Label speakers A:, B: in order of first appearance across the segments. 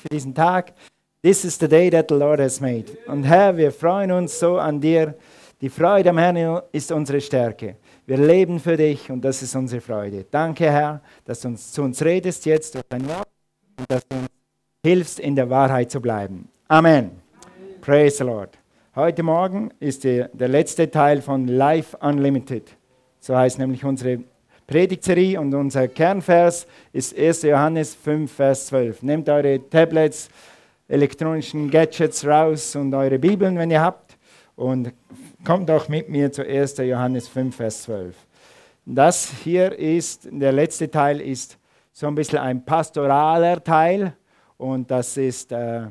A: für diesen Tag. This is the day that the Lord has made. Und Herr, wir freuen uns so an dir. Die Freude am Herrn ist unsere Stärke. Wir leben für dich und das ist unsere Freude. Danke, Herr, dass du uns, zu uns redest jetzt durch dein Wort und dass du uns hilfst, in der Wahrheit zu bleiben. Amen. Amen. Praise the Lord. Heute Morgen ist die, der letzte Teil von Life Unlimited. So heißt nämlich unsere Predigtserie und unser Kernvers ist 1. Johannes 5, Vers 12. Nehmt eure Tablets, elektronischen Gadgets raus und eure Bibeln, wenn ihr habt, und kommt doch mit mir zu 1. Johannes 5, Vers 12. Das hier ist, der letzte Teil ist so ein bisschen ein pastoraler Teil und das ist äh,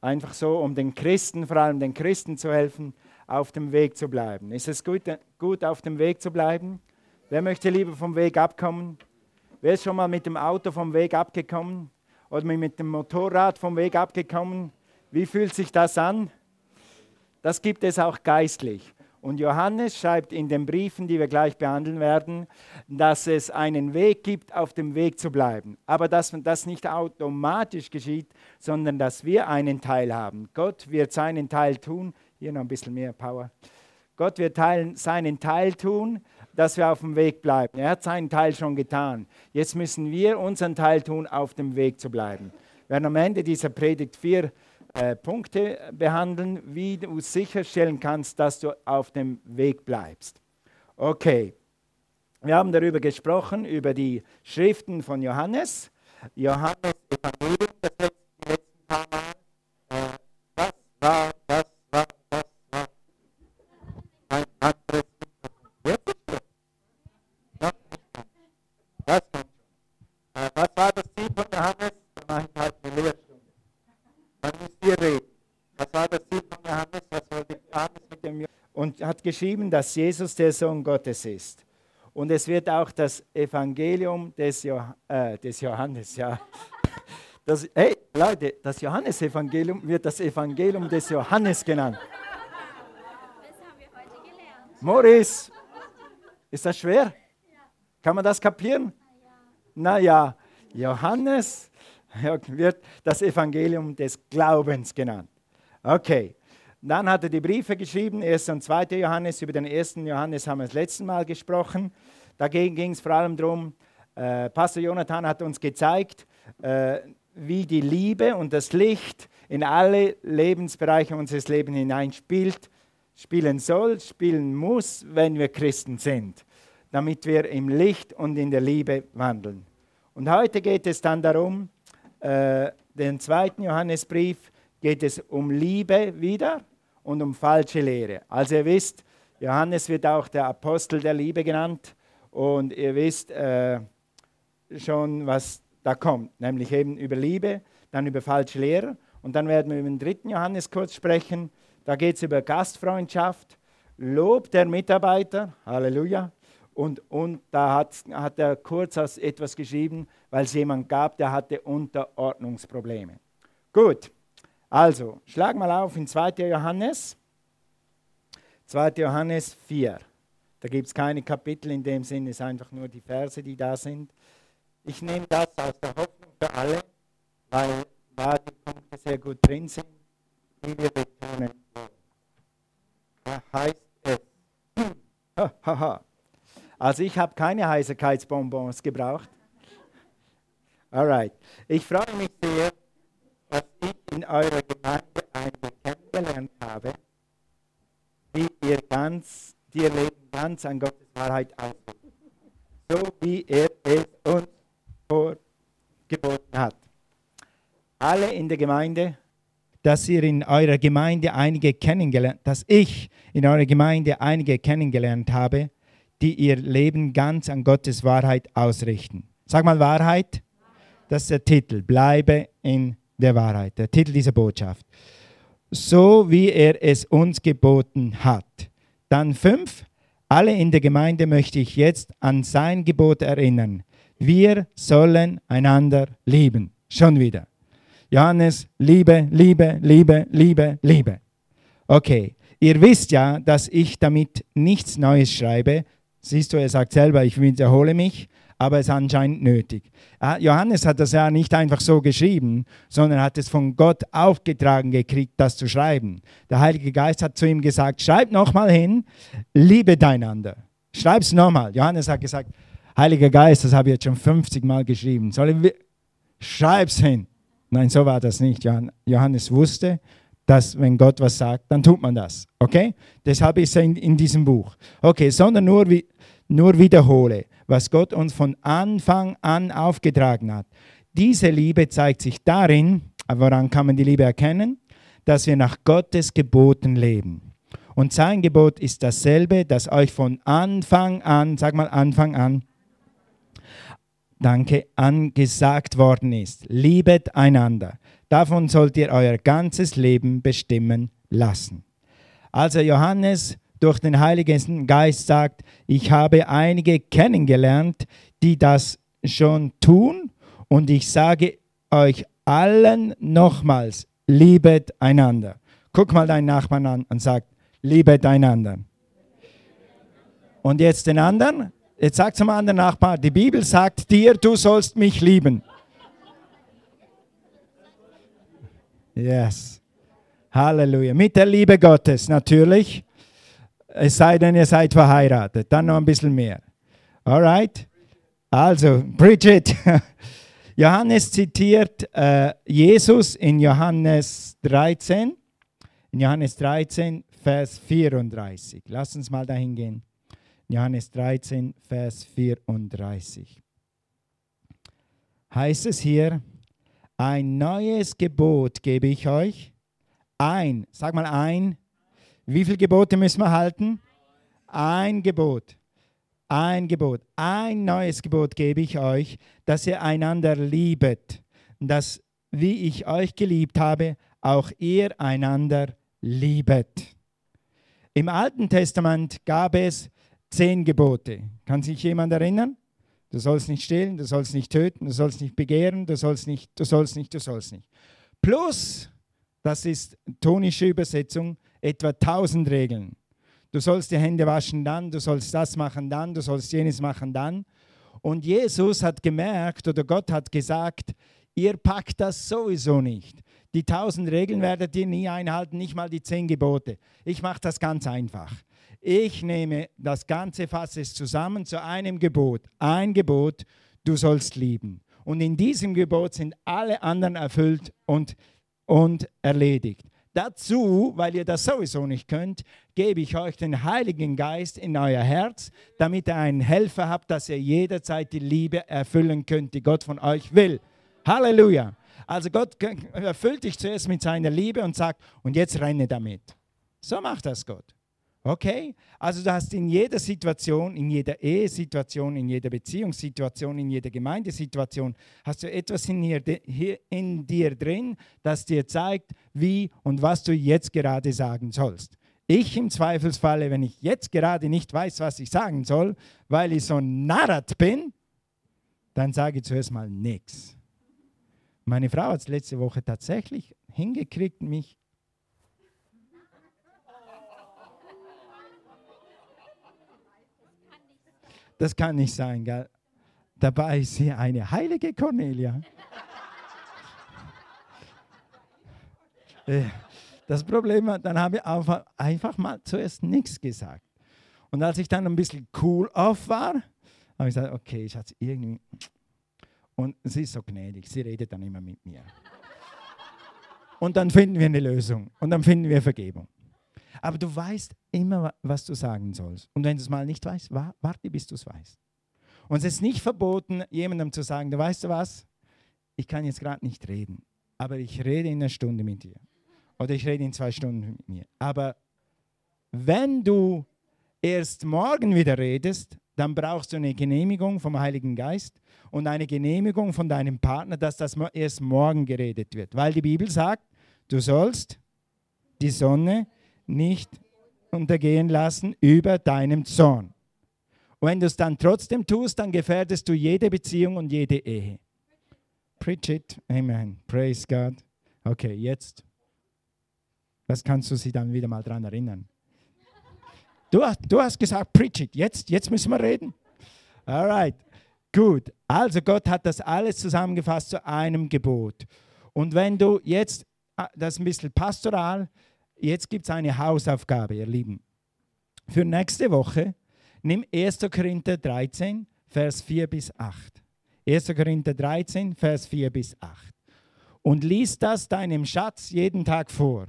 A: einfach so, um den Christen, vor allem den Christen zu helfen, auf dem Weg zu bleiben. Ist es gut, gut auf dem Weg zu bleiben? Wer möchte lieber vom Weg abkommen? Wer ist schon mal mit dem Auto vom Weg abgekommen? oder mit dem Motorrad vom Weg abgekommen. Wie fühlt sich das an? Das gibt es auch geistlich. Und Johannes schreibt in den Briefen, die wir gleich behandeln werden, dass es einen Weg gibt, auf dem Weg zu bleiben. Aber dass das nicht automatisch geschieht, sondern dass wir einen Teil haben. Gott wird seinen Teil tun. Hier noch ein bisschen mehr Power. Gott wird seinen Teil tun, dass wir auf dem Weg bleiben. Er hat seinen Teil schon getan. Jetzt müssen wir unseren Teil tun, auf dem Weg zu bleiben. Wir werden am Ende dieser Predigt vier äh, Punkte behandeln, wie du sicherstellen kannst, dass du auf dem Weg bleibst. Okay, wir haben darüber gesprochen, über die Schriften von Johannes. Johannes Evangelium, das letzten paar Mal. Äh, war geschrieben, dass Jesus der Sohn Gottes ist. Und es wird auch das Evangelium des, jo äh, des Johannes, ja. Das, hey Leute, das Johannesevangelium wird das Evangelium des Johannes genannt. Das haben wir heute gelernt. Morris, ist das schwer? Kann man das kapieren? Naja, Johannes wird das Evangelium des Glaubens genannt. Okay, dann hat er die Briefe geschrieben, 1. und 2. Johannes. Über den 1. Johannes haben wir das letzte Mal gesprochen. Dagegen ging es vor allem darum, äh, Pastor Jonathan hat uns gezeigt, äh, wie die Liebe und das Licht in alle Lebensbereiche unseres Lebens hineinspielt, spielen soll, spielen muss, wenn wir Christen sind, damit wir im Licht und in der Liebe wandeln. Und heute geht es dann darum, äh, den zweiten Johannesbrief geht es um Liebe wieder und um falsche Lehre. Also ihr wisst, Johannes wird auch der Apostel der Liebe genannt und ihr wisst äh, schon, was da kommt, nämlich eben über Liebe, dann über falsche Lehre und dann werden wir über den dritten Johannes kurz sprechen. Da geht es über Gastfreundschaft, Lob der Mitarbeiter, Halleluja. Und, und da hat, hat er kurz etwas geschrieben, weil es jemand gab, der hatte Unterordnungsprobleme. Gut, also, schlag mal auf in 2. Johannes. 2. Johannes 4. Da gibt es keine Kapitel in dem Sinne, es sind einfach nur die Verse, die da sind. Ich nehme das aus der Hoffnung für alle, weil da die Punkte sehr gut drin sind, die wir betonen wollen. Da heißt es, also ich habe keine Heiserkeitsbonbons gebraucht. Alright. Ich freue mich sehr, in eurer Gemeinde einmal kennengelernt habe, wie ihr ganz, die ihr Leben ganz an Gottes Wahrheit ausrichtet. So wie er es uns vorgeboten hat. Alle in der Gemeinde, dass ihr in eurer Gemeinde einige kennengelernt, dass ich in eurer Gemeinde einige kennengelernt habe, die ihr Leben ganz an Gottes Wahrheit ausrichten. Sag mal Wahrheit. Das ist der Titel. Bleibe in der Wahrheit, der Titel dieser Botschaft. So wie er es uns geboten hat. Dann fünf, alle in der Gemeinde möchte ich jetzt an sein Gebot erinnern. Wir sollen einander lieben. Schon wieder. Johannes, Liebe, Liebe, Liebe, Liebe, Liebe. Okay, ihr wisst ja, dass ich damit nichts Neues schreibe. Siehst du, er sagt selber, ich wiederhole mich, aber es ist anscheinend nötig. Johannes hat das ja nicht einfach so geschrieben, sondern hat es von Gott aufgetragen gekriegt, das zu schreiben. Der Heilige Geist hat zu ihm gesagt, schreib nochmal hin, liebe einander. Schreib es nochmal. Johannes hat gesagt, Heiliger Geist, das habe ich jetzt schon 50 Mal geschrieben. Soll schreib's hin. Nein, so war das nicht. Johannes wusste, dass wenn Gott was sagt, dann tut man das. Okay? Deshalb ist er in, in diesem Buch. Okay, sondern nur, nur wiederhole, was Gott uns von Anfang an aufgetragen hat. Diese Liebe zeigt sich darin, woran kann man die Liebe erkennen? Dass wir nach Gottes Geboten leben. Und sein Gebot ist dasselbe, das euch von Anfang an, sag mal Anfang an, danke, angesagt worden ist. Liebet einander. Davon sollt ihr euer ganzes Leben bestimmen lassen. Also Johannes durch den Heiligen Geist sagt, ich habe einige kennengelernt, die das schon tun und ich sage euch allen nochmals, liebet einander. Guck mal deinen Nachbarn an und sag, liebet einander. Und jetzt den anderen, jetzt sag zum anderen Nachbarn, die Bibel sagt dir, du sollst mich lieben. Yes. Halleluja. Mit der Liebe Gottes natürlich. Es sei denn, ihr seid verheiratet. Dann noch ein bisschen mehr. Alright? Also, Bridget. Johannes zitiert äh, Jesus in Johannes 13. In Johannes 13, Vers 34. Lass uns mal dahin gehen. Johannes 13, Vers 34. Heißt es hier, ein neues Gebot gebe ich euch. Ein, sag mal ein. Wie viele Gebote müssen wir halten? Ein Gebot. Ein Gebot. Ein neues Gebot gebe ich euch, dass ihr einander liebet. Dass, wie ich euch geliebt habe, auch ihr einander liebet. Im Alten Testament gab es zehn Gebote. Kann sich jemand erinnern? Du sollst nicht stehlen, du sollst nicht töten, du sollst nicht begehren, du sollst nicht, du sollst nicht, du sollst nicht. Plus, das ist tonische Übersetzung, etwa tausend Regeln. Du sollst die Hände waschen dann, du sollst das machen dann, du sollst jenes machen dann. Und Jesus hat gemerkt oder Gott hat gesagt, ihr packt das sowieso nicht. Die tausend Regeln werdet ihr nie einhalten, nicht mal die zehn Gebote. Ich mache das ganz einfach. Ich nehme das ganze Fass zusammen zu einem Gebot. Ein Gebot, du sollst lieben. Und in diesem Gebot sind alle anderen erfüllt und, und erledigt. Dazu, weil ihr das sowieso nicht könnt, gebe ich euch den Heiligen Geist in euer Herz, damit ihr einen Helfer habt, dass ihr jederzeit die Liebe erfüllen könnt, die Gott von euch will. Halleluja. Also Gott erfüllt dich zuerst mit seiner Liebe und sagt, und jetzt renne damit. So macht das Gott. Okay? Also du hast in jeder Situation, in jeder Ehesituation, in jeder Beziehungssituation, in jeder Gemeindesituation, hast du etwas in, hier in dir drin, das dir zeigt, wie und was du jetzt gerade sagen sollst. Ich im Zweifelsfalle, wenn ich jetzt gerade nicht weiß, was ich sagen soll, weil ich so narrat bin, dann sage ich zuerst mal nichts. Meine Frau hat es letzte Woche tatsächlich hingekriegt, mich Das kann nicht sein, gell? Dabei ist sie eine heilige Cornelia. Äh, das Problem war, dann habe ich einfach mal zuerst nichts gesagt. Und als ich dann ein bisschen cool off war, habe ich gesagt, okay, ich hatte irgendwie. Und sie ist so gnädig, sie redet dann immer mit mir. Und dann finden wir eine Lösung und dann finden wir Vergebung. Aber du weißt immer, was du sagen sollst. Und wenn du es mal nicht weißt, warte, bis du es weißt. Und es ist nicht verboten, jemandem zu sagen, du weißt du was, ich kann jetzt gerade nicht reden, aber ich rede in einer Stunde mit dir. Oder ich rede in zwei Stunden mit mir. Aber wenn du erst morgen wieder redest, dann brauchst du eine Genehmigung vom Heiligen Geist und eine Genehmigung von deinem Partner, dass das erst morgen geredet wird. Weil die Bibel sagt, du sollst die Sonne nicht untergehen lassen über deinem Zorn. Und wenn du es dann trotzdem tust, dann gefährdest du jede Beziehung und jede Ehe. Preach it. Amen. Praise God. Okay, jetzt. Was kannst du sie dann wieder mal dran erinnern? Du, du hast gesagt, preach it. Jetzt, jetzt müssen wir reden. Alright.
B: Gut, also Gott hat das alles zusammengefasst zu einem Gebot. Und wenn du jetzt, ah, das ein bisschen pastoral, jetzt gibt es eine Hausaufgabe, ihr Lieben. Für nächste Woche nimm 1. Korinther 13, Vers 4 bis 8. 1. Korinther 13, Vers 4 bis 8. Und lies das deinem Schatz jeden Tag vor.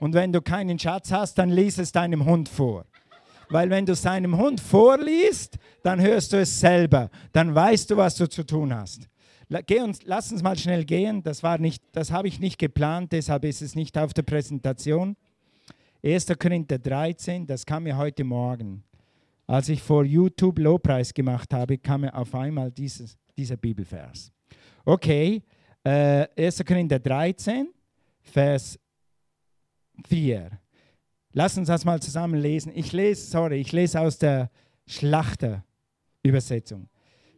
B: Und wenn du keinen Schatz hast, dann lies es deinem Hund vor. Weil wenn du seinem Hund vorliest, dann hörst du es selber. Dann weißt du, was du zu tun hast. Geh uns, lass uns mal schnell gehen. Das, das habe ich nicht geplant, deshalb ist es nicht auf der Präsentation. 1. Korinther 13, das kam mir heute Morgen. Als ich vor YouTube Lobpreis gemacht habe, kam mir auf einmal dieses, dieser Bibelvers. Okay, äh, 1. Korinther 13, Vers 4. Lass uns das mal zusammen lesen. Ich lese, sorry, ich lese aus der Schlachter-Übersetzung.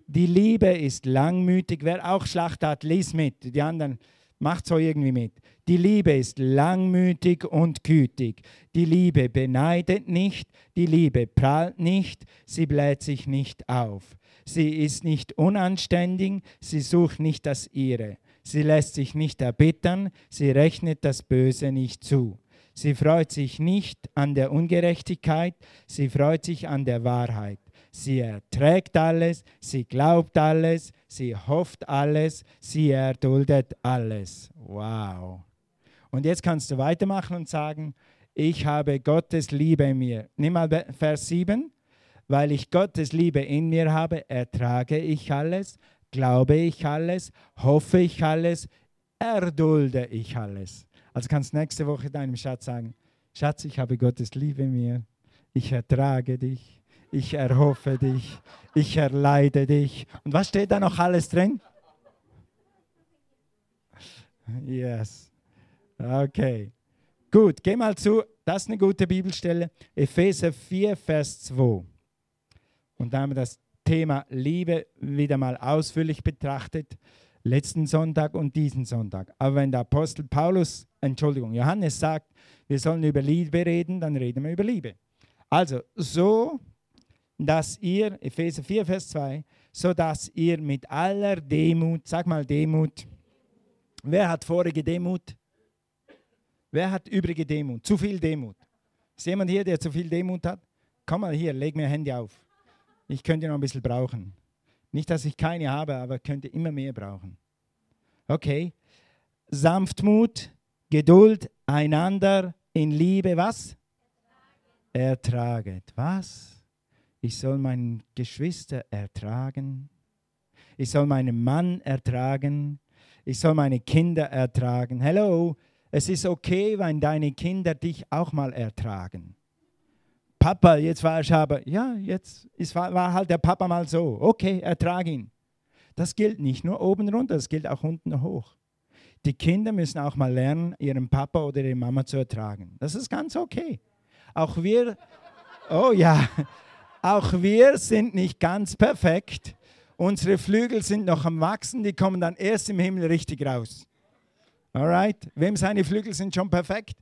B: Die Liebe ist langmütig. Wer auch Schlachter hat, lies mit. Die anderen macht so irgendwie mit. Die Liebe ist langmütig und gütig. Die Liebe beneidet nicht. Die Liebe prahlt nicht. Sie bläht sich nicht auf. Sie ist nicht unanständig. Sie sucht nicht das Ihre. Sie lässt sich nicht erbittern. Sie rechnet das Böse nicht zu. Sie freut sich nicht an der Ungerechtigkeit, sie freut sich an der Wahrheit. Sie erträgt alles, sie glaubt alles, sie hofft alles, sie erduldet alles. Wow. Und jetzt kannst du weitermachen und sagen, ich habe Gottes Liebe in mir. Nimm mal Vers 7. Weil ich Gottes Liebe in mir habe, ertrage ich alles, glaube ich alles, hoffe ich alles, erdulde ich alles. Also kannst nächste Woche deinem Schatz sagen, Schatz, ich habe Gottes Liebe in mir, ich ertrage dich, ich erhoffe dich, ich erleide dich. Und was steht da noch alles drin? Yes. Okay. Gut, geh mal zu, das ist eine gute Bibelstelle, Epheser 4, Vers 2. Und da haben wir das Thema Liebe wieder mal ausführlich betrachtet letzten Sonntag und diesen Sonntag. Aber wenn der Apostel Paulus, Entschuldigung, Johannes sagt, wir sollen über Liebe reden, dann reden wir über Liebe. Also, so, dass ihr, Epheser 4, Vers 2, so dass ihr mit aller Demut, sag mal Demut, wer hat vorige Demut? Wer hat übrige Demut? Zu viel Demut. Ist jemand hier, der zu viel Demut hat? Komm mal hier, leg mir Handy auf. Ich könnte noch ein bisschen brauchen. Nicht, dass ich keine habe, aber könnte immer mehr brauchen. Okay. Sanftmut, Geduld, einander in Liebe, was? Ertraget. Was? Ich soll meinen Geschwister ertragen. Ich soll meinen Mann ertragen. Ich soll meine Kinder ertragen. Hello, es ist okay, wenn deine Kinder dich auch mal ertragen. Papa, jetzt war ich aber, ja, jetzt ist, war, halt der Papa mal so. Okay, ertrag ihn. Das gilt nicht nur oben runter, das gilt auch unten hoch. Die Kinder müssen auch mal lernen, ihren Papa oder ihre Mama zu ertragen. Das ist ganz okay. Auch wir, oh ja, auch wir sind nicht ganz perfekt. Unsere Flügel sind noch am Wachsen, die kommen dann erst im Himmel richtig raus. Alright? Wem seine Flügel sind schon perfekt?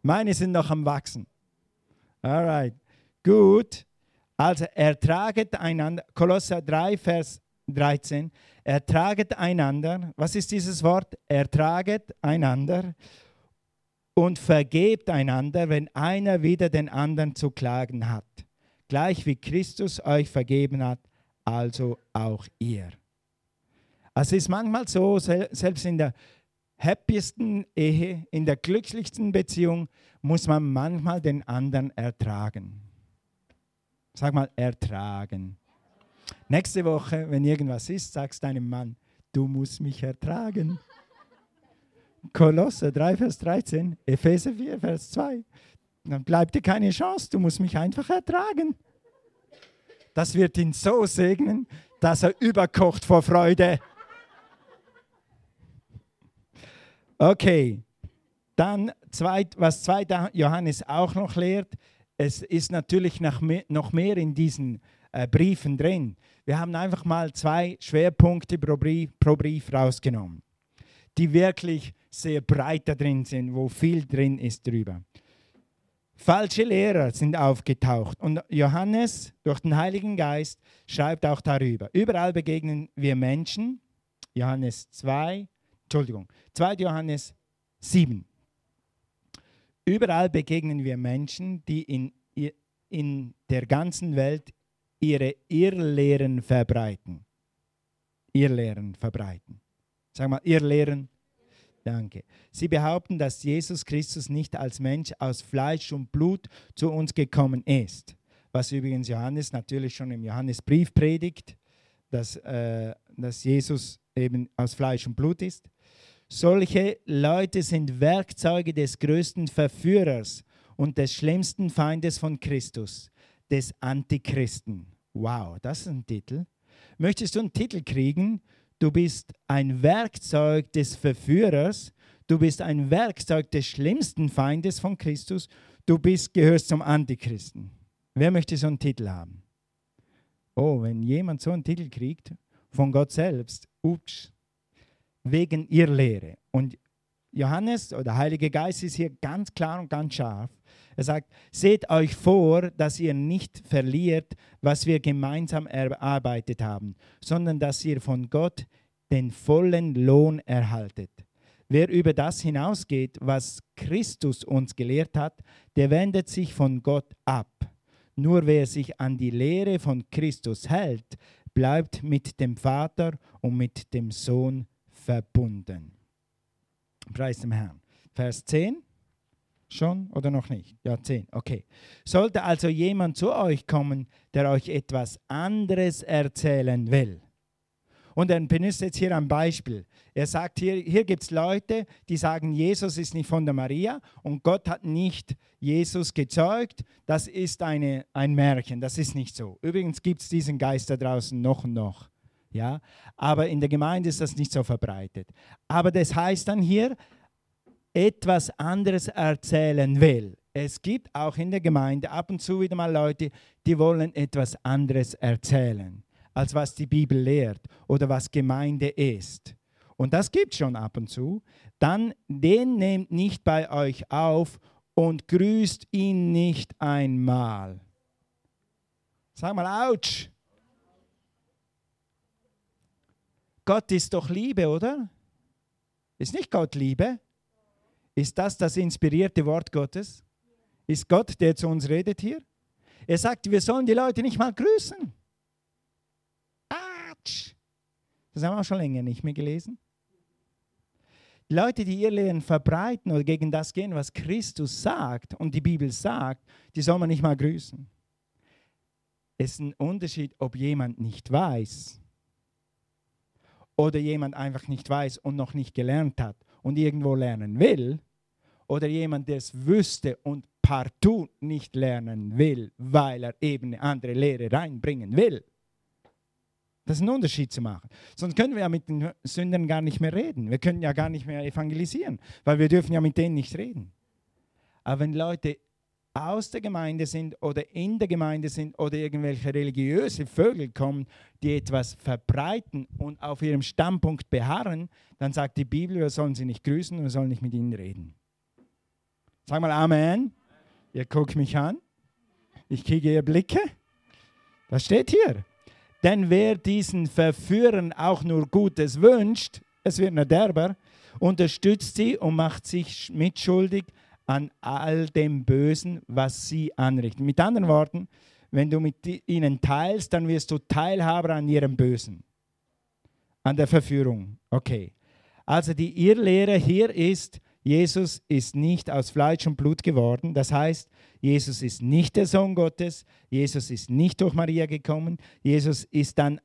B: Meine sind noch am Wachsen. Alright, gut. Also ertraget einander, Kolosser 3, Vers 13, ertraget einander, was ist dieses Wort? Ertraget einander und vergebt einander, wenn einer wieder den anderen zu klagen hat. Gleich wie Christus euch vergeben hat, also auch ihr. Also es ist manchmal so, selbst in der happiesten Ehe, in der glücklichsten Beziehung, muss man manchmal den anderen ertragen. Sag mal, ertragen. Nächste Woche, wenn irgendwas ist, sagst deinem Mann, du musst mich ertragen. Kolosse 3, Vers 13, Epheser 4, Vers 2. Dann bleibt dir keine Chance, du musst mich einfach ertragen. Das wird ihn so segnen, dass er überkocht vor Freude. Okay, dann zweit, was 2. Johannes auch noch lehrt, es ist natürlich noch mehr in diesen äh, Briefen drin. Wir haben einfach mal zwei Schwerpunkte pro Brief, pro Brief rausgenommen, die wirklich sehr breit da drin sind, wo viel drin ist drüber. Falsche Lehrer sind aufgetaucht und Johannes durch den Heiligen Geist schreibt auch darüber. Überall begegnen wir Menschen, Johannes 2, Entschuldigung, 2. Johannes 7. Überall begegnen wir Menschen, die in, in der ganzen Welt ihre Irrlehren verbreiten. Irrlehren verbreiten. Sag mal, Irrlehren Danke. Sie behaupten, dass Jesus Christus nicht als Mensch aus Fleisch und Blut zu uns gekommen ist. Was übrigens Johannes natürlich schon im Johannesbrief predigt, dass, äh, dass Jesus eben aus Fleisch und Blut ist. Solche Leute sind Werkzeuge des größten Verführers und des schlimmsten Feindes von Christus, des Antichristen. Wow, das ist ein Titel. Möchtest du einen Titel kriegen Du bist ein Werkzeug des Verführers. Du bist ein Werkzeug des schlimmsten Feindes von Christus. Du bist, gehörst zum Antichristen. Wer möchte so einen Titel haben? Oh, wenn jemand so einen Titel kriegt von Gott selbst, ups, wegen ihr Lehre. Und Johannes oder Heilige Geist ist hier ganz klar und ganz scharf. Er sagt, seht euch vor, dass ihr nicht verliert, was wir gemeinsam erarbeitet haben, sondern dass ihr von Gott den vollen Lohn erhaltet. Wer über das hinausgeht, was Christus uns gelehrt hat, der wendet sich von Gott ab. Nur wer sich an die Lehre von Christus hält, bleibt mit dem Vater und mit dem Sohn verbunden. Preis dem Herrn. Vers 10. Schon oder noch nicht? Ja, 10. Okay. Sollte also jemand zu euch kommen, der euch etwas anderes erzählen will. Und er benutzt jetzt hier ein Beispiel. Er sagt hier, hier gibt es Leute, die sagen, Jesus ist nicht von der Maria und Gott hat nicht Jesus gezeugt. Das ist eine, ein Märchen, das ist nicht so. Übrigens gibt es diesen Geist da draußen noch und noch. Ja? Aber in der Gemeinde ist das nicht so verbreitet. Aber das heißt dann hier, etwas anderes erzählen will. Es gibt auch in der Gemeinde ab und zu wieder mal Leute, die wollen etwas anderes erzählen, als was die Bibel lehrt oder was Gemeinde ist. Und das gibt schon ab und zu. Dann den nehmt nicht bei euch auf und grüßt ihn nicht einmal. Sag mal, ouch. Gott ist doch Liebe, oder? Ist nicht Gott Liebe? Ist das das inspirierte Wort Gottes? Ist Gott, der zu uns redet hier? Er sagt, wir sollen die Leute nicht mal grüßen. Atsch. Das haben wir auch schon länger nicht mehr gelesen. Die Leute, die ihr Lehren verbreiten oder gegen das gehen, was Christus sagt und die Bibel sagt, die soll man nicht mal grüßen. Es ist ein Unterschied, ob jemand nicht weiß oder jemand einfach nicht weiß und noch nicht gelernt hat und irgendwo lernen will oder jemand, der es wüsste und partout nicht lernen will, weil er eben eine andere Lehre reinbringen will. Das ist ein Unterschied zu machen. Sonst können wir ja mit den Sündern gar nicht mehr reden. Wir können ja gar nicht mehr evangelisieren, weil wir dürfen ja mit denen nicht reden. Aber wenn Leute aus der Gemeinde sind oder in der Gemeinde sind oder irgendwelche religiöse Vögel kommen, die etwas verbreiten und auf ihrem Standpunkt beharren, dann sagt die Bibel, wir sollen sie nicht grüßen, wir sollen nicht mit ihnen reden. Sag mal Amen. Ihr guckt mich an. Ich kriege ihr Blicke. Was steht hier? Denn wer diesen Verführern auch nur Gutes wünscht, es wird ein Derber, unterstützt sie und macht sich mitschuldig an all dem Bösen, was sie anrichten. Mit anderen Worten, wenn du mit ihnen teilst, dann wirst du Teilhaber an ihrem Bösen, an der Verführung. Okay. Also die Irrlehre hier ist, Jesus ist nicht aus Fleisch und Blut geworden. Das heißt, Jesus ist nicht der Sohn Gottes. Jesus ist nicht durch Maria gekommen. Jesus ist dann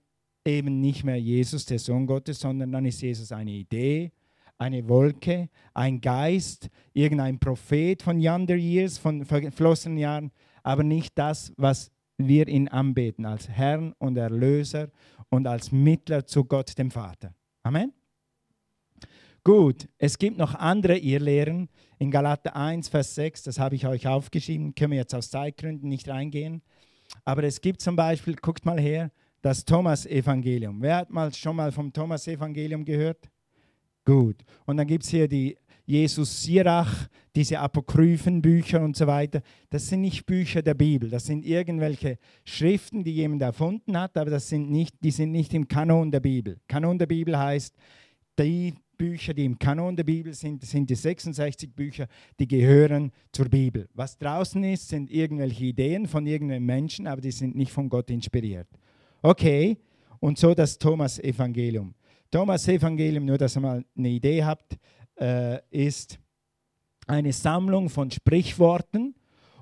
B: eben nicht mehr Jesus, der Sohn Gottes, sondern dann ist Jesus eine Idee, eine Wolke, ein Geist, irgendein Prophet von yonder years, von verflossenen Jahren, aber nicht das, was wir ihn anbeten als Herrn und Erlöser und als Mittler zu Gott, dem Vater. Amen. Gut, es gibt noch andere Irrlehren. In Galater 1, Vers 6, das habe ich euch aufgeschrieben, können wir jetzt aus Zeitgründen nicht reingehen. Aber es gibt zum Beispiel, guckt mal her, das Thomas-Evangelium. Wer hat mal schon mal vom Thomas-Evangelium gehört? Gut. Und dann gibt es hier die Jesus Sirach, diese apokryphen Bücher und so weiter, das sind nicht Bücher der Bibel, das sind irgendwelche Schriften, die jemand erfunden hat, aber das sind nicht, die sind nicht im Kanon der Bibel. Kanon der Bibel heißt, die Bücher, die im Kanon der Bibel sind, sind die 66 Bücher, die gehören zur Bibel. Was draußen ist, sind irgendwelche Ideen von irgendeinem Menschen, aber die sind nicht von Gott inspiriert. Okay, und so das Thomas-Evangelium. Thomas-Evangelium, nur dass ihr mal eine Idee habt, äh, ist eine Sammlung von Sprichworten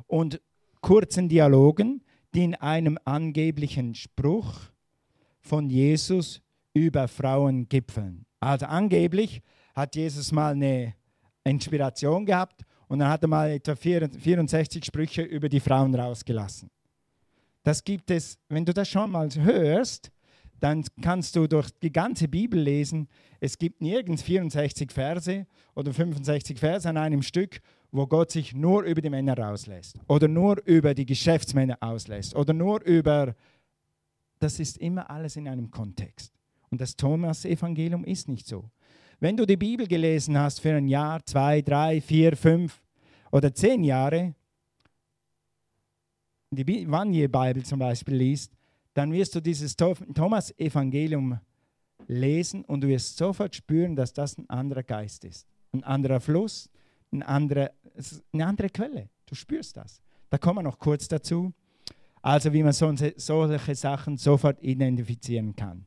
B: und kurzen Dialogen, die in einem angeblichen Spruch von Jesus über Frauen gipfeln. Also angeblich hat Jesus mal eine Inspiration gehabt und dann hat er mal etwa 64 Sprüche über die Frauen rausgelassen. Das gibt es, wenn du das schon mal hörst, dann kannst du durch die ganze Bibel lesen. Es gibt nirgends 64 Verse oder 65 Verse an einem Stück, wo Gott sich nur über die Männer rauslässt oder nur über die Geschäftsmänner auslässt oder nur über... Das ist immer alles in einem Kontext. Und das Thomas-Evangelium ist nicht so. Wenn du die Bibel gelesen hast für ein Jahr, zwei, drei, vier, fünf oder zehn Jahre, die Vanier-Bibel zum Beispiel liest, dann wirst du dieses Thomas-Evangelium lesen und du wirst sofort spüren, dass das ein anderer Geist ist. Ein anderer Fluss, eine andere, eine andere Quelle. Du spürst das. Da kommen wir noch kurz dazu. Also wie man solche Sachen sofort identifizieren kann.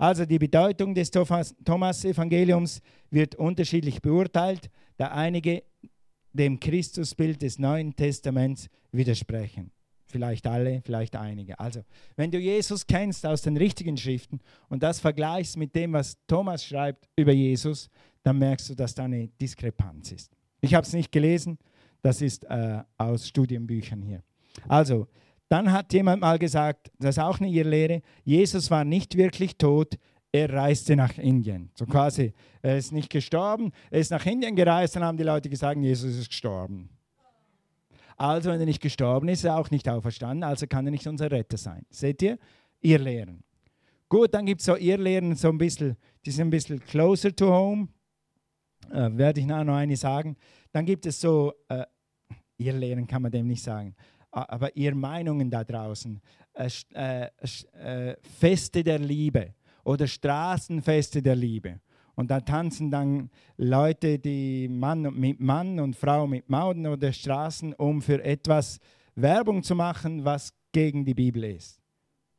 B: Also die Bedeutung des Thomas-Evangeliums wird unterschiedlich beurteilt, da einige dem Christusbild des Neuen Testaments widersprechen. Vielleicht alle, vielleicht einige. Also, wenn du Jesus kennst aus den richtigen Schriften und das vergleichst mit dem, was Thomas schreibt über Jesus, dann merkst du, dass da eine Diskrepanz ist. Ich habe es nicht gelesen, das ist äh, aus Studienbüchern hier. Also, dann hat jemand mal gesagt, das ist auch eine Irrlehre, Jesus war nicht wirklich tot, er reiste nach Indien. So quasi, er ist nicht gestorben, er ist nach Indien gereist, dann haben die Leute gesagt, Jesus ist gestorben. Also, wenn er nicht gestorben ist, ist er auch nicht auferstanden, also kann er nicht unser Retter sein. Seht ihr? Irrlehren. Gut, dann gibt es so Irrlehren, so ein bisschen, die sind ein bisschen closer to home. Äh, Werde ich nachher noch eine sagen. Dann gibt es so, äh, Irrlehren kann man dem nicht sagen aber ihr Meinungen da draußen, äh, äh, äh, Feste der Liebe oder Straßenfeste der Liebe. Und da tanzen dann Leute, die Mann mit Mann und Frau mit Mauden oder Straßen, um für etwas Werbung zu machen, was gegen die Bibel ist.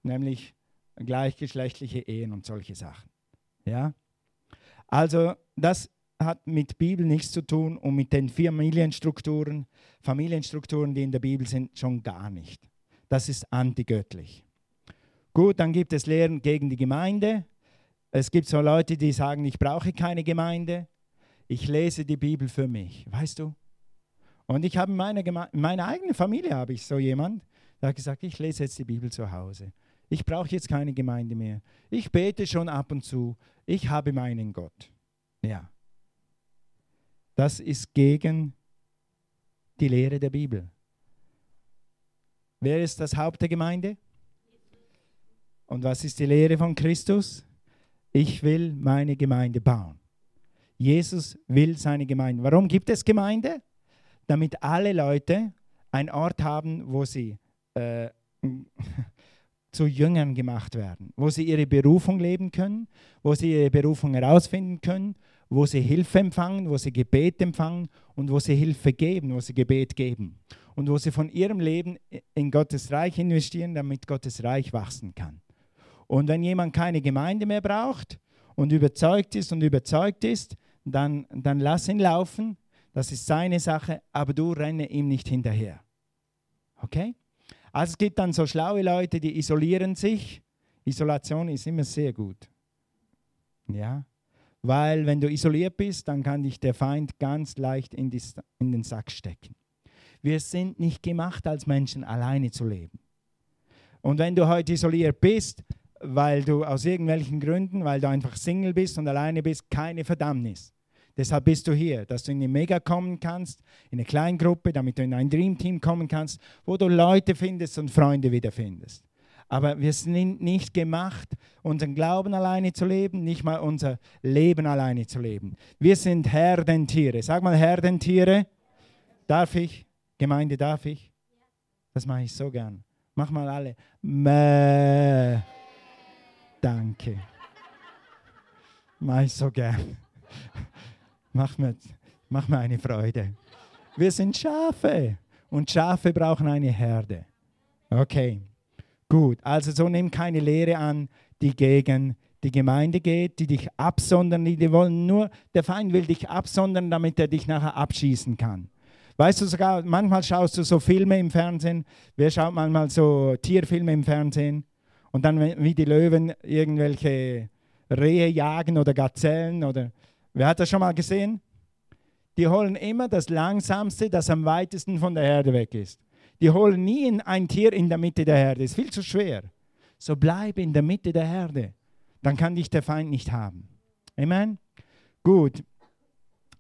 B: Nämlich gleichgeschlechtliche Ehen und solche Sachen. Ja? Also das hat mit Bibel nichts zu tun und mit den Familienstrukturen, Familienstrukturen, die in der Bibel sind, schon gar nicht. Das ist antigöttlich. Gut, dann gibt es Lehren gegen die Gemeinde. Es gibt so Leute, die sagen, ich brauche keine Gemeinde. Ich lese die Bibel für mich, weißt du? Und ich habe in meiner, Geme in meiner eigenen Familie habe ich so jemand, der hat gesagt, ich lese jetzt die Bibel zu Hause. Ich brauche jetzt keine Gemeinde mehr. Ich bete schon ab und zu. Ich habe meinen Gott. Ja. Das ist gegen die Lehre der Bibel. Wer ist das Haupt der Gemeinde? Und was ist die Lehre von Christus? Ich will meine Gemeinde bauen. Jesus will seine Gemeinde. Warum gibt es Gemeinde? Damit alle Leute einen Ort haben, wo sie äh, zu Jüngern gemacht werden, wo sie ihre Berufung leben können, wo sie ihre Berufung herausfinden können wo sie Hilfe empfangen, wo sie Gebet empfangen und wo sie Hilfe geben, wo sie Gebet geben. Und wo sie von ihrem Leben in Gottes Reich investieren, damit Gottes Reich wachsen kann. Und wenn jemand keine Gemeinde mehr braucht und überzeugt ist und überzeugt ist, dann, dann lass ihn laufen. Das ist seine Sache, aber du renne ihm nicht hinterher. Okay? Also es gibt dann so schlaue Leute, die isolieren sich. Isolation ist immer sehr gut. Ja, weil wenn du isoliert bist, dann kann dich der Feind ganz leicht in, die, in den Sack stecken. Wir sind nicht gemacht, als Menschen alleine zu leben. Und wenn du heute isoliert bist, weil du aus irgendwelchen Gründen, weil du einfach Single bist und alleine bist, keine Verdammnis. Deshalb bist du hier, dass du in eine Mega kommen kannst, in eine Kleingruppe, damit du in ein Dreamteam kommen kannst, wo du Leute findest und Freunde wiederfindest. Aber wir sind nicht gemacht, unseren Glauben alleine zu leben, nicht mal unser Leben alleine zu leben. Wir sind Herdentiere. Sag mal Herdentiere. Darf ich? Gemeinde, darf ich? Das mache ich so gern. Mach mal alle. Mäh. Danke. Mach ich so gern. Mach mir, mach mir eine Freude. Wir sind Schafe und Schafe brauchen eine Herde. Okay, gut. Also so nimm keine Lehre an, die gegen die Gemeinde geht, die dich absondern, die wollen nur, der Feind will dich absondern, damit er dich nachher abschießen kann. Weißt du sogar, manchmal schaust du so Filme im Fernsehen, wer schaut manchmal so Tierfilme im Fernsehen und dann wie die Löwen irgendwelche Rehe jagen oder Gazellen oder wer hat das schon mal gesehen? Die holen immer das langsamste, das am weitesten von der Herde weg ist. Die holen nie ein Tier in der Mitte der Herde, ist viel zu schwer. So bleib in der Mitte der Herde, dann kann dich der Feind nicht haben. Amen. Gut,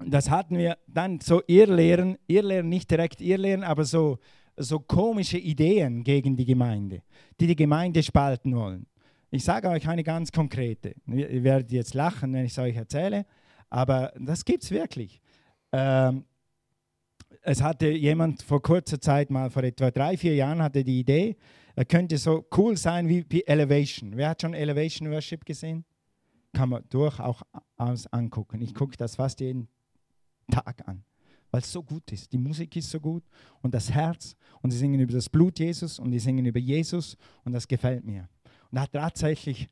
B: das hatten wir dann so Irrlehren, Irrlehren nicht direkt Irrlehren, aber so, so komische Ideen gegen die Gemeinde, die die Gemeinde spalten wollen. Ich sage euch eine ganz konkrete. Ihr werdet jetzt lachen, wenn ich es euch erzähle, aber das gibt es wirklich. Ähm, es hatte jemand vor kurzer Zeit mal, vor etwa drei, vier Jahren, hatte die Idee, er könnte so cool sein wie, Elevation. Wer hat schon Elevation Worship gesehen? Kann man durchaus angucken. Ich gucke das fast jeden Tag an, weil es so gut ist. Die Musik ist so gut und das Herz und sie singen über das Blut Jesus und sie singen über Jesus und das gefällt mir. Und er hat tatsächlich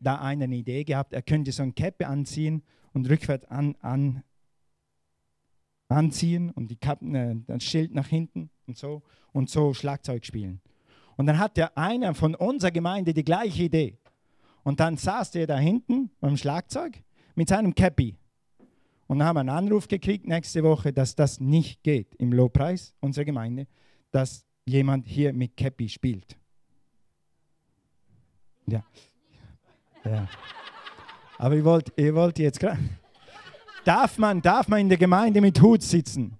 B: da eine Idee gehabt, er könnte so eine Käppe anziehen und rückwärts an, an, anziehen und die Kappen, äh, das Schild nach hinten und so und so Schlagzeug spielen. Und dann hat der einer von unserer Gemeinde die gleiche Idee. Und dann saß der da hinten beim Schlagzeug mit seinem Cappy und haben einen Anruf gekriegt nächste Woche, dass das nicht geht im Lobpreis unserer Gemeinde, dass jemand hier mit Käppi spielt. Ja. ja. Aber ich wollte ich wollt jetzt gerade. Darf man, darf man in der Gemeinde mit Hut sitzen?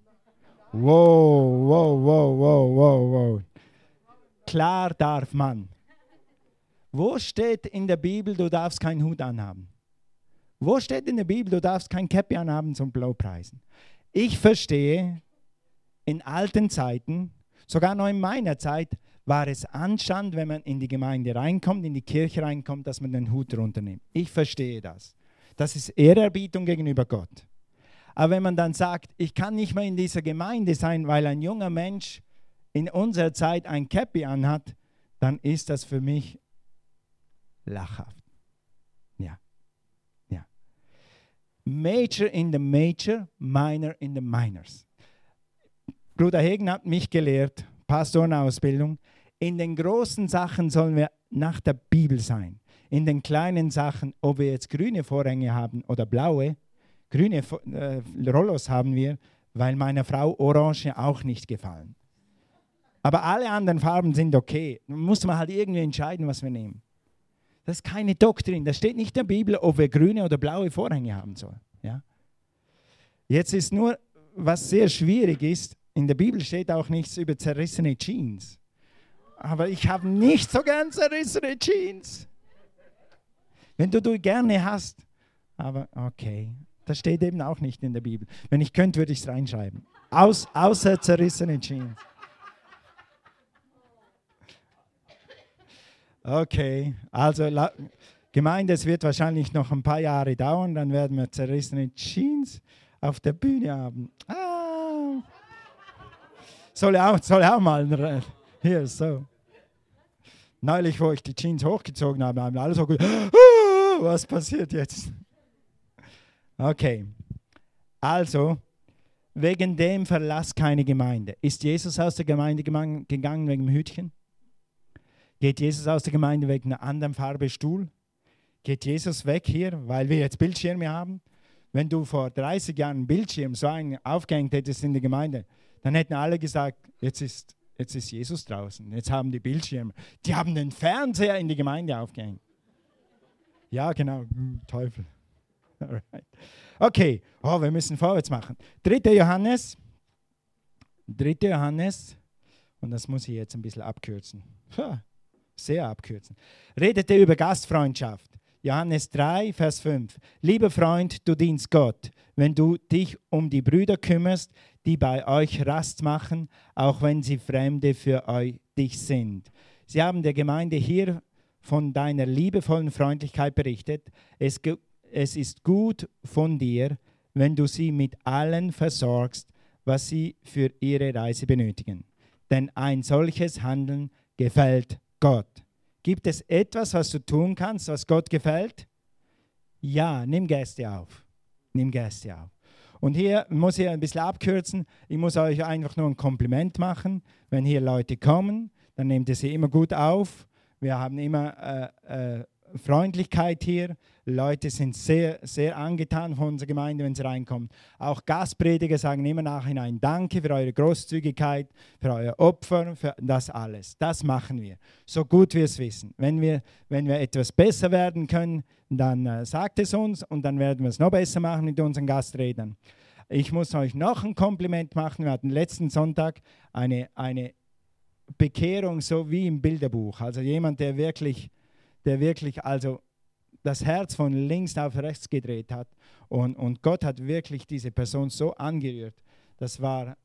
B: Wow, wow, wow, wow, wow, wow. Klar darf man. Wo steht in der Bibel, du darfst keinen Hut anhaben? Wo steht in der Bibel, du darfst kein Käppi anhaben zum Blaupreisen? Ich verstehe, in alten Zeiten, sogar noch in meiner Zeit, war es Anstand, wenn man in die Gemeinde reinkommt, in die Kirche reinkommt, dass man den Hut runternimmt. Ich verstehe das. Das ist Ehrerbietung gegenüber Gott. Aber wenn man dann sagt, ich kann nicht mehr in dieser Gemeinde sein, weil ein junger Mensch in unserer Zeit ein Käppi anhat, dann ist das für mich lachhaft. Major in the Major, Minor in the Minors. Bruder Hegen hat mich gelehrt, Pastorenausbildung, in den großen Sachen sollen wir nach der Bibel sein. In den kleinen Sachen, ob wir jetzt grüne Vorhänge haben oder blaue, grüne äh, Rollos haben wir, weil meiner Frau Orange auch nicht gefallen. Aber alle anderen Farben sind okay. Man muss man halt irgendwie entscheiden, was wir nehmen. Das ist keine Doktrin. Das steht nicht in der Bibel, ob wir grüne oder blaue Vorhänge haben sollen. Ja? Jetzt ist nur, was sehr schwierig ist, in der Bibel steht auch nichts über zerrissene Jeans. Aber ich habe nicht so gern zerrissene Jeans. Wenn du die gerne hast, aber okay, das steht eben auch nicht in der Bibel. Wenn ich könnte, würde ich es reinschreiben. Aus, außer zerrissene Jeans. Okay, also Gemeinde, es wird wahrscheinlich noch ein paar Jahre dauern, dann werden wir zerrissene Jeans auf der Bühne haben. Ah. Soll auch, soll auch mal hier so. Neulich, wo ich die Jeans hochgezogen habe, haben alle so gesagt, ah, was passiert jetzt? Okay, also wegen dem Verlass keine Gemeinde. Ist Jesus aus der Gemeinde gegangen wegen dem Hütchen? Geht Jesus aus der Gemeinde wegen einer anderen Farbe Stuhl? Geht Jesus weg hier, weil wir jetzt Bildschirme haben? Wenn du vor 30 Jahren einen Bildschirm so einen aufgehängt hättest in der Gemeinde, dann hätten alle gesagt, jetzt ist, jetzt ist Jesus draußen, jetzt haben die Bildschirme. Die haben den Fernseher in die Gemeinde aufgehängt. Ja, genau, hm, Teufel. Okay, oh, wir müssen vorwärts machen. 3. Johannes, 3. Johannes, und das muss ich jetzt ein bisschen abkürzen. sehr abkürzen. Redete über Gastfreundschaft. Johannes 3, Vers 5. Lieber Freund, du dienst Gott, wenn du dich um die Brüder kümmerst, die bei euch Rast machen, auch wenn sie Fremde für euch, dich sind. Sie haben der Gemeinde hier von deiner liebevollen Freundlichkeit berichtet. Es, es ist gut von dir, wenn du sie mit allen versorgst, was sie für ihre Reise benötigen. Denn ein solches Handeln gefällt Gott. Gibt es etwas, was du tun kannst, was Gott gefällt? Ja, nimm Gäste auf. Nimm Gäste auf. Und hier muss ich ein bisschen abkürzen. Ich muss euch einfach nur ein Kompliment machen. Wenn hier Leute kommen, dann nehmt ihr sie immer gut auf. Wir haben immer äh, äh, Freundlichkeit hier. Leute sind sehr, sehr angetan von unserer Gemeinde, wenn sie reinkommen. Auch Gastprediger sagen immer nachhinein Danke für eure Großzügigkeit, für euer Opfer, für das alles. Das machen wir, so gut wir es wissen. Wenn wir, wenn wir etwas besser werden können, dann äh, sagt es uns und dann werden wir es noch besser machen mit unseren Gastredern. Ich muss euch noch ein Kompliment machen. Wir hatten letzten Sonntag eine, eine Bekehrung so wie im Bilderbuch. Also jemand, der wirklich, der wirklich also das Herz von links auf rechts gedreht hat. Und, und Gott hat wirklich diese Person so angerührt. Das war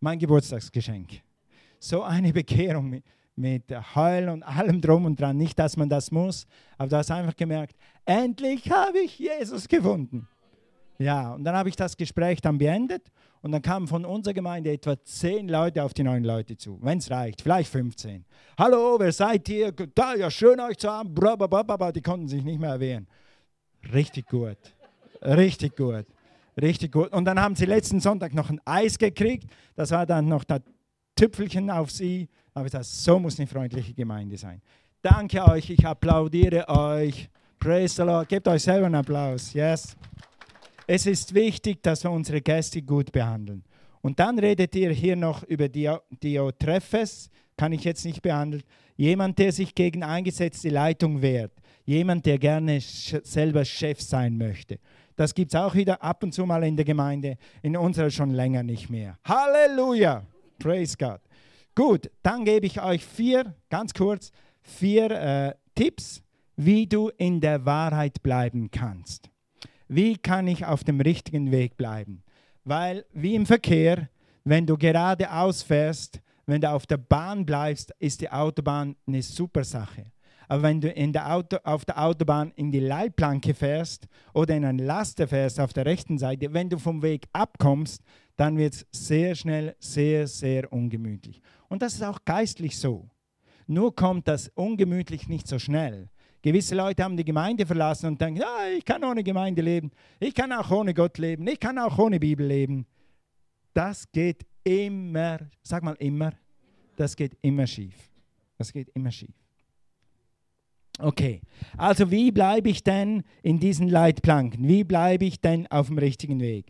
B: mein Geburtstagsgeschenk. So eine Bekehrung mit, mit Heulen und allem drum und dran. Nicht, dass man das muss, aber du hast einfach gemerkt, endlich habe ich Jesus gefunden. Ja, und dann habe ich das Gespräch dann beendet und dann kamen von unserer Gemeinde etwa zehn Leute auf die neuen Leute zu, wenn es reicht, vielleicht 15. Hallo, wer seid ihr? Da, ja, schön euch zu haben. Blablabla. Die konnten sich nicht mehr erwehren. Richtig gut, richtig gut, richtig gut. Und dann haben sie letzten Sonntag noch ein Eis gekriegt. Das war dann noch das Tüpfelchen auf sie. Aber das, so muss eine freundliche Gemeinde sein. Danke euch, ich applaudiere euch. Praise the Lord. Gebt euch selber einen Applaus. Yes. Es ist wichtig, dass wir unsere Gäste gut behandeln. Und dann redet ihr hier noch über Diotrephes, kann ich jetzt nicht behandeln. Jemand, der sich gegen eingesetzte Leitung wehrt. Jemand, der gerne selber Chef sein möchte. Das gibt es auch wieder ab und zu mal in der Gemeinde, in unserer schon länger nicht mehr. Halleluja! Praise God. Gut, dann gebe ich euch vier, ganz kurz, vier äh, Tipps, wie du in der Wahrheit bleiben kannst. Wie kann ich auf dem richtigen Weg bleiben? Weil wie im Verkehr, wenn du geradeaus fährst, wenn du auf der Bahn bleibst, ist die Autobahn eine super Sache. Aber wenn du in der Auto, auf der Autobahn in die Leitplanke fährst oder in ein Laster fährst auf der rechten Seite, wenn du vom Weg abkommst, dann wird es sehr schnell sehr, sehr ungemütlich. Und das ist auch geistlich so. Nur kommt das ungemütlich nicht so schnell. Gewisse Leute haben die Gemeinde verlassen und denken, ja, ich kann ohne Gemeinde leben, ich kann auch ohne Gott leben, ich kann auch ohne Bibel leben. Das geht immer, sag mal immer, das geht immer schief. Das geht immer schief. Okay, also wie bleibe ich denn in diesen Leitplanken? Wie bleibe ich denn auf dem richtigen Weg?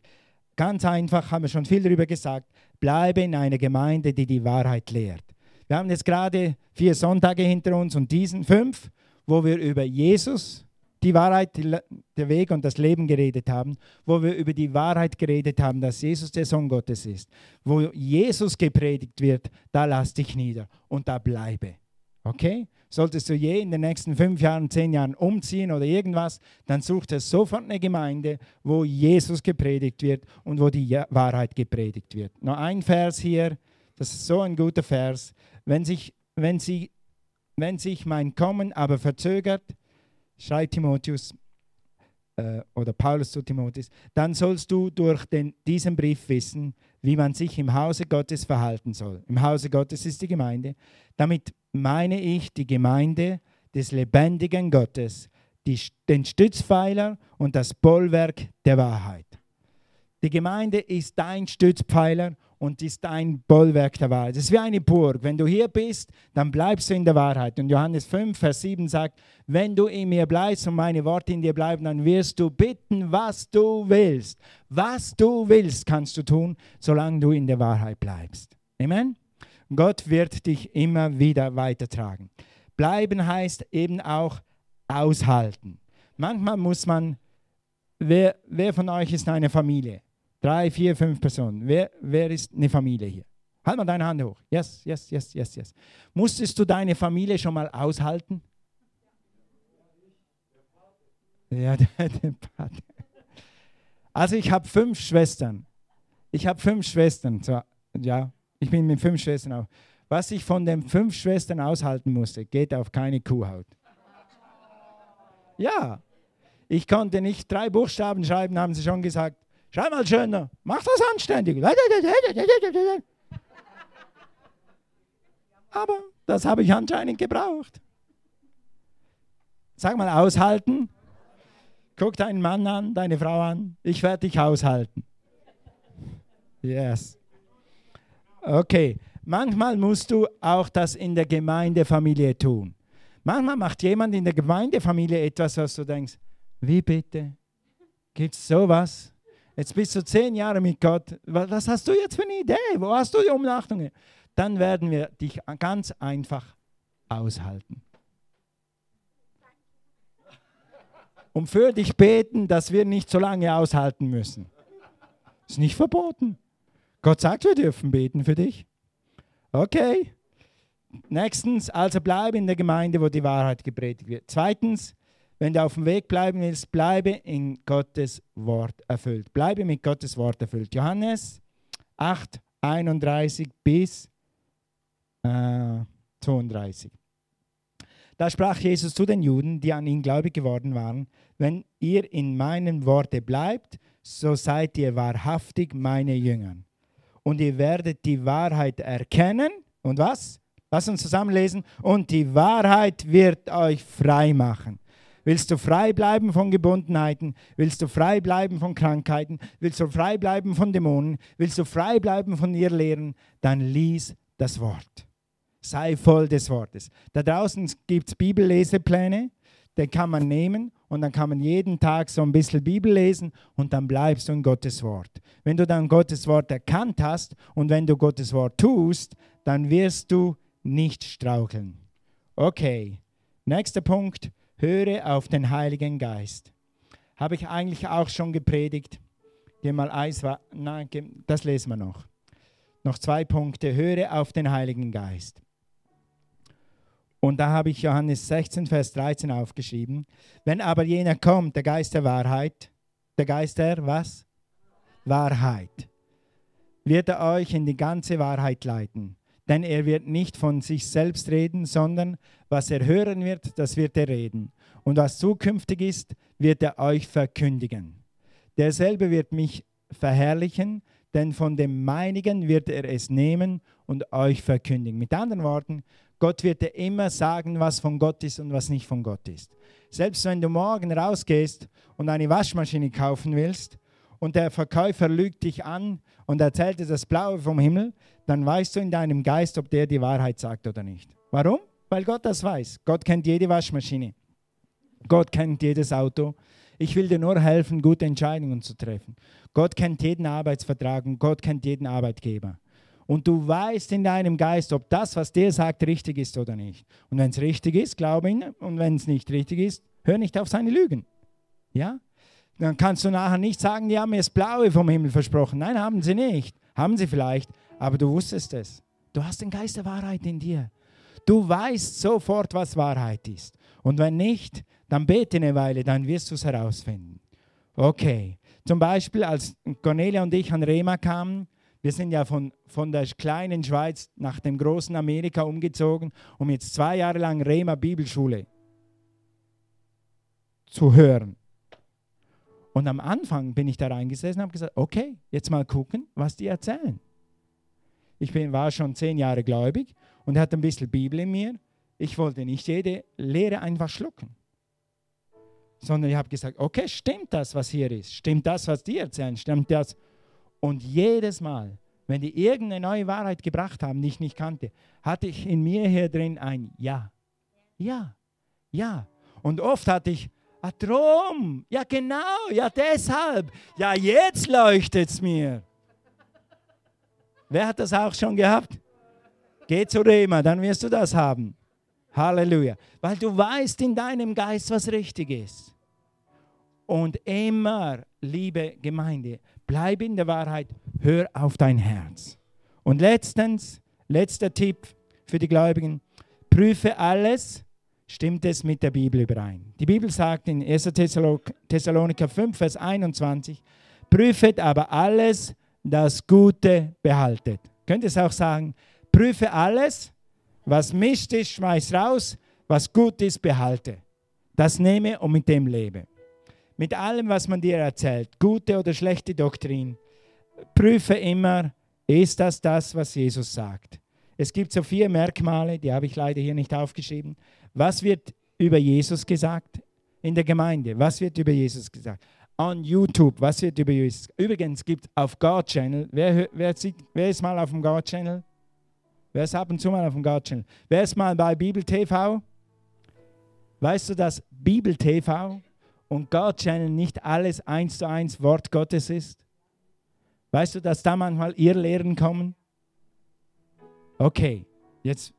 B: Ganz einfach, haben wir schon viel darüber gesagt, bleibe in einer Gemeinde, die die Wahrheit lehrt. Wir haben jetzt gerade vier Sonntage hinter uns und diesen fünf wo wir über Jesus, die Wahrheit, der Weg und das Leben geredet haben, wo wir über die Wahrheit geredet haben, dass Jesus der Sohn Gottes ist, wo Jesus gepredigt wird, da lass dich nieder und da bleibe. Okay? Solltest du je in den nächsten fünf Jahren, zehn Jahren umziehen oder irgendwas, dann such dir sofort eine Gemeinde, wo Jesus gepredigt wird und wo die Wahrheit gepredigt wird. Noch ein Vers hier, das ist so ein guter Vers. Wenn, sich, wenn sie wenn sich mein Kommen aber verzögert, schreibt Timotheus äh, oder Paulus zu Timotheus, dann sollst du durch den, diesen Brief wissen, wie man sich im Hause Gottes verhalten soll. Im Hause Gottes ist die Gemeinde. Damit meine ich die Gemeinde des lebendigen Gottes, die, den Stützpfeiler und das Bollwerk der Wahrheit. Die Gemeinde ist dein Stützpfeiler und ist ein Bollwerk der Wahrheit. Es ist wie eine Burg. Wenn du hier bist, dann bleibst du in der Wahrheit. Und Johannes 5, Vers 7 sagt, wenn du in mir bleibst und meine Worte in dir bleiben, dann wirst du bitten, was du willst. Was du willst, kannst du tun, solange du in der Wahrheit bleibst. Amen. Gott wird dich immer wieder weitertragen. Bleiben heißt eben auch aushalten. Manchmal muss man, wer, wer von euch ist eine Familie? Drei, vier, fünf Personen. Wer, wer ist eine Familie hier? Halt mal deine Hand hoch. Yes, yes, yes, yes, yes. Musstest du deine Familie schon mal aushalten? Ja, der, Vater. Also ich habe fünf Schwestern. Ich habe fünf Schwestern. Ja, ich bin mit fünf Schwestern auch. Was ich von den fünf Schwestern aushalten musste, geht auf keine Kuhhaut. Ja, ich konnte nicht drei Buchstaben schreiben, haben sie schon gesagt. Schreib mal schöner, mach das anständig. Aber das habe ich anscheinend gebraucht. Sag mal, aushalten. Guck deinen Mann an, deine Frau an. Ich werde dich aushalten. Yes. Okay. Manchmal musst du auch das in der Gemeindefamilie tun. Manchmal macht jemand in der Gemeindefamilie etwas, was du denkst, wie bitte? Gibt es sowas? Jetzt bist du zehn Jahre mit Gott. Was hast du jetzt für eine Idee? Wo hast du die Umnachtungen? Dann werden wir dich ganz einfach aushalten. Und für dich beten, dass wir nicht so lange aushalten müssen. Ist nicht verboten. Gott sagt, wir dürfen beten für dich. Okay. Nächstens, also bleib in der Gemeinde, wo die Wahrheit gepredigt wird. Zweitens, wenn du auf dem Weg bleiben willst, bleibe in Gottes Wort erfüllt. Bleibe mit Gottes Wort erfüllt. Johannes 8, 31 bis äh, 32. Da sprach Jesus zu den Juden, die an ihn gläubig geworden waren, wenn ihr in meinen Worte bleibt, so seid ihr wahrhaftig meine Jünger. Und ihr werdet die Wahrheit erkennen. Und was? Lass uns zusammenlesen. Und die Wahrheit wird euch frei machen. Willst du frei bleiben von Gebundenheiten? Willst du frei bleiben von Krankheiten? Willst du frei bleiben von Dämonen? Willst du frei bleiben von ihr Lehren? Dann lies das Wort. Sei voll des Wortes. Da draußen gibt es Bibellesepläne, den kann man nehmen und dann kann man jeden Tag so ein bisschen Bibel lesen und dann bleibst du in Gottes Wort. Wenn du dann Gottes Wort erkannt hast und wenn du Gottes Wort tust, dann wirst du nicht straucheln. Okay, nächster Punkt höre auf den Heiligen Geist. Habe ich eigentlich auch schon gepredigt. Geh mal Eis, nein, das lesen wir noch. Noch zwei Punkte. Höre auf den Heiligen Geist. Und da habe ich Johannes 16, Vers 13 aufgeschrieben. Wenn aber jener kommt, der Geist der Wahrheit, der Geist der was? Wahrheit, wird er euch in die ganze Wahrheit leiten denn er wird nicht von sich selbst reden, sondern was er hören wird, das wird er reden. Und was zukünftig ist, wird er euch verkündigen. Derselbe wird mich verherrlichen, denn von dem meinigen wird er es nehmen und euch verkündigen. Mit anderen Worten, Gott wird dir immer sagen, was von Gott ist und was nicht von Gott ist. Selbst wenn du morgen rausgehst und eine Waschmaschine kaufen willst und der Verkäufer lügt dich an und erzählt dir das Blaue vom Himmel, dann weißt du in deinem Geist, ob der die Wahrheit sagt oder nicht. Warum? Weil Gott das weiß. Gott kennt jede Waschmaschine. Gott kennt jedes Auto. Ich will dir nur helfen, gute Entscheidungen zu treffen. Gott kennt jeden Arbeitsvertrag und Gott kennt jeden Arbeitgeber. Und du weißt in deinem Geist, ob das, was der sagt, richtig ist oder nicht. Und wenn es richtig ist, glaube ihn. Und wenn es nicht richtig ist, hör nicht auf seine Lügen. Ja? Dann kannst du nachher nicht sagen, die haben mir das Blaue vom Himmel versprochen. Nein, haben sie nicht. Haben sie vielleicht, aber du wusstest es. Du hast den Geist der Wahrheit in dir. Du weißt sofort, was Wahrheit ist. Und wenn nicht, dann bete eine Weile, dann wirst du es herausfinden. Okay. Zum Beispiel, als Cornelia und ich an Rema kamen, wir sind ja von, von der kleinen Schweiz nach dem großen Amerika umgezogen, um jetzt zwei Jahre lang Rema Bibelschule zu hören. Und am Anfang bin ich da reingesessen und habe gesagt, okay, jetzt mal gucken, was die erzählen. Ich bin, war schon zehn Jahre gläubig und hatte ein bisschen Bibel in mir. Ich wollte nicht jede Lehre einfach schlucken, sondern ich habe gesagt, okay, stimmt das, was hier ist? Stimmt das, was die erzählen? Stimmt das? Und jedes Mal, wenn die irgendeine neue Wahrheit gebracht haben, die ich nicht kannte, hatte ich in mir hier drin ein Ja. Ja. Ja. Und oft hatte ich, Ah, drum. Ja, genau. Ja, deshalb. Ja, jetzt leuchtet es mir. Wer hat das auch schon gehabt? Geh zu Rema, dann wirst du das haben. Halleluja. Weil du weißt in deinem Geist, was richtig ist. Und immer, liebe Gemeinde, bleib in der Wahrheit, hör auf dein Herz. Und letztens, letzter Tipp für die Gläubigen, prüfe alles, stimmt es mit der Bibel überein. Die Bibel sagt in 1. Thessaloniker 5, Vers 21, prüfet aber alles, das Gute behaltet. Könnt ihr es auch sagen, prüfe alles, was mischt ist, schmeiß raus, was gut ist, behalte. Das nehme und mit dem lebe. Mit allem, was man dir erzählt, gute oder schlechte Doktrin, prüfe immer, ist das das, was Jesus sagt. Es gibt so vier Merkmale, die habe ich leider hier nicht aufgeschrieben. Was wird über Jesus gesagt in der Gemeinde? Was wird über Jesus gesagt? On YouTube, was wird über Jesus? Übrigens gibt es auf God Channel, wer, wer, wer ist mal auf dem God Channel? Wer ist ab und zu mal auf dem God Channel? Wer ist mal bei Bibel TV? Weißt du, dass Bibel TV und God Channel nicht alles eins zu eins Wort Gottes ist? Weißt du, dass da manchmal Irrlehren kommen? Okay, jetzt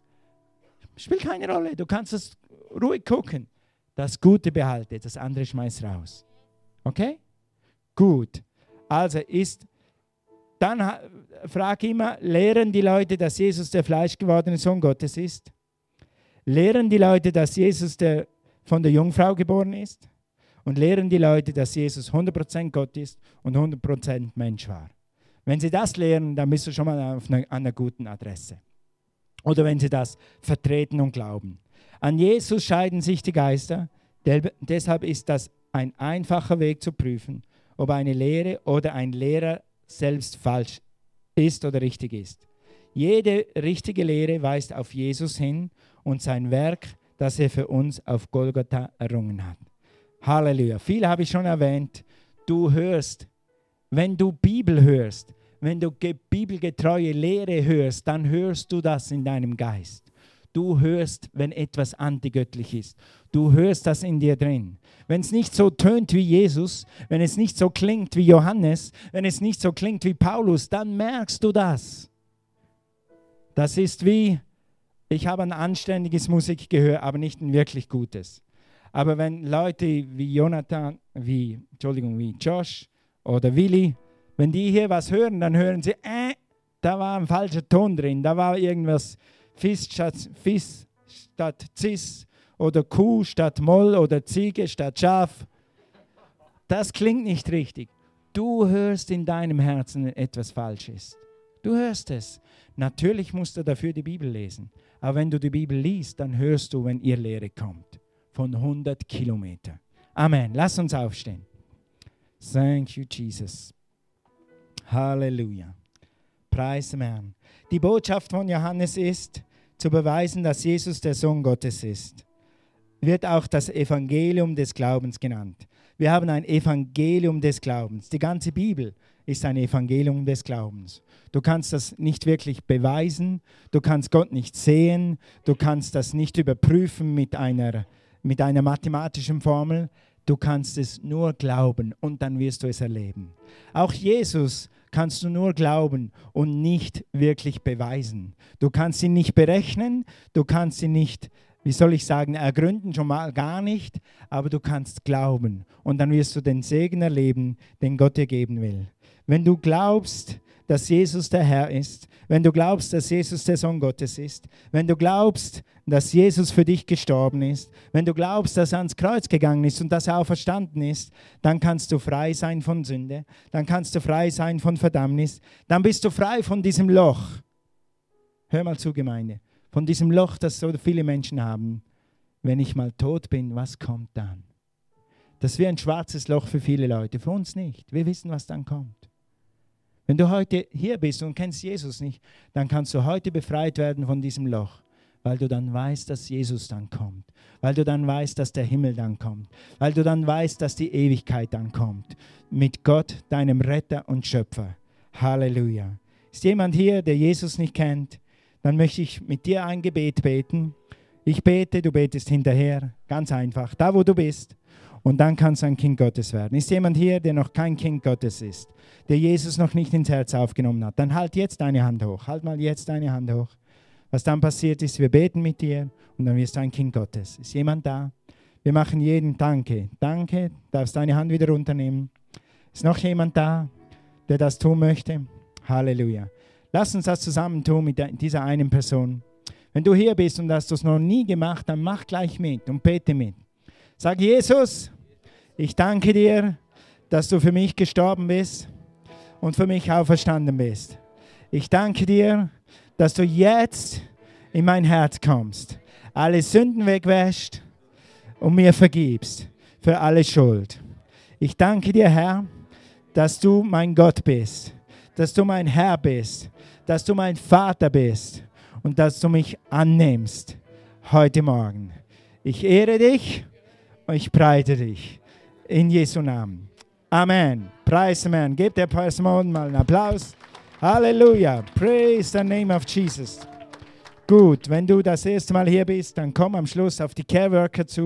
B: spielt keine Rolle. Du kannst es ruhig gucken. Das Gute behalte, das andere schmeiß raus. Okay? Gut. Also ist, dann frag immer, lehren die Leute, dass Jesus der fleischgewordene Sohn Gottes ist? Lehren die Leute, dass Jesus der, von der Jungfrau geboren ist? Und lehren die Leute, dass Jesus 100% Gott ist und 100% Mensch war? Wenn sie das lehren, dann bist du schon mal auf einer, an einer guten Adresse. Oder wenn sie das vertreten und glauben. An Jesus scheiden sich die Geister. deshalb ist das ein einfacher Weg zu prüfen, ob eine Lehre oder ein Lehrer selbst falsch ist oder richtig ist. Jede richtige Lehre weist auf Jesus hin und sein Werk, das er für uns auf Golgotha errungen hat. Halleluja. Viel habe ich schon erwähnt. Du hörst wenn du Bibel hörst, wenn du bibelgetreue Lehre hörst, dann hörst du das in deinem Geist. Du hörst, wenn etwas antigöttlich ist. Du hörst das in dir drin. Wenn es nicht so tönt wie Jesus, wenn es nicht so klingt wie Johannes, wenn es nicht so klingt wie Paulus, dann merkst du das. Das ist wie, ich habe ein anständiges Musikgehör, aber nicht ein wirklich gutes. Aber wenn Leute wie Jonathan, wie, Entschuldigung, wie Josh, oder Willi, wenn die hier was hören, dann hören sie, äh, da war ein falscher Ton drin, da war irgendwas Fis statt, Fis statt Cis oder Kuh statt Moll oder Ziege statt Schaf. Das klingt nicht richtig. Du hörst in deinem Herzen etwas Falsches. Du hörst es. Natürlich musst du dafür die Bibel lesen. Aber wenn du die Bibel liest, dann hörst du, wenn ihr Lehre kommt. Von 100 Kilometern. Amen. Lass uns aufstehen. Thank you, Jesus. Halleluja. Preis dem Herrn. Die Botschaft von Johannes ist, zu beweisen, dass Jesus der Sohn Gottes ist. Wird auch das Evangelium des Glaubens genannt. Wir haben ein Evangelium des Glaubens. Die ganze Bibel ist ein Evangelium des Glaubens. Du kannst das nicht wirklich beweisen, du kannst Gott nicht sehen, du kannst das nicht überprüfen mit einer, mit einer mathematischen Formel. Du kannst es nur glauben und dann wirst du es erleben. Auch Jesus kannst du nur glauben und nicht wirklich beweisen. Du kannst ihn nicht berechnen, du kannst ihn nicht, wie soll ich sagen, ergründen, schon mal gar nicht, aber du kannst glauben und dann wirst du den Segen erleben, den Gott dir geben will. Wenn du glaubst, dass Jesus der Herr ist, wenn du glaubst, dass Jesus der Sohn Gottes ist, wenn du glaubst, dass Jesus für dich gestorben ist, wenn du glaubst, dass er ans Kreuz gegangen ist und dass er auferstanden ist, dann kannst du frei sein von Sünde, dann kannst du frei sein von Verdammnis, dann bist du frei von diesem Loch. Hör mal zu, Gemeinde, von diesem Loch, das so viele Menschen haben. Wenn ich mal tot bin, was kommt dann? Das wäre ein schwarzes Loch für viele Leute, für uns nicht. Wir wissen, was dann kommt. Wenn du heute hier bist und kennst Jesus nicht, dann kannst du heute befreit werden von diesem Loch, weil du dann weißt, dass Jesus dann kommt, weil du dann weißt, dass der Himmel dann kommt, weil du dann weißt, dass die Ewigkeit dann kommt, mit Gott, deinem Retter und Schöpfer. Halleluja. Ist jemand hier, der Jesus nicht kennt? Dann möchte ich mit dir ein Gebet beten. Ich bete, du betest hinterher, ganz einfach, da wo du bist. Und dann kannst du ein Kind Gottes werden. Ist jemand hier, der noch kein Kind Gottes ist, der Jesus noch nicht ins Herz aufgenommen hat? Dann halt jetzt deine Hand hoch. Halt mal jetzt deine Hand hoch. Was dann passiert ist, wir beten mit dir und dann wirst du ein Kind Gottes. Ist jemand da? Wir machen jeden Danke. Danke. Darfst deine Hand wieder runternehmen. Ist noch jemand da, der das tun möchte? Halleluja. Lass uns das zusammen tun mit dieser einen Person. Wenn du hier bist und hast das noch nie gemacht, dann mach gleich mit und bete mit. Sag Jesus, ich danke dir, dass du für mich gestorben bist und für mich auferstanden bist. Ich danke dir, dass du jetzt in mein Herz kommst, alle Sünden wegwäscht und mir vergibst für alle Schuld. Ich danke dir, Herr, dass du mein Gott bist, dass du mein Herr bist, dass du mein Vater bist und dass du mich annimmst heute Morgen. Ich ehre dich und ich preise dich in Jesu Namen. Amen. Preis Amen. Gebt der Person mal einen Applaus. Halleluja. Praise the name of Jesus. Gut, wenn du das erste Mal hier bist, dann komm am Schluss auf die Care Worker zu.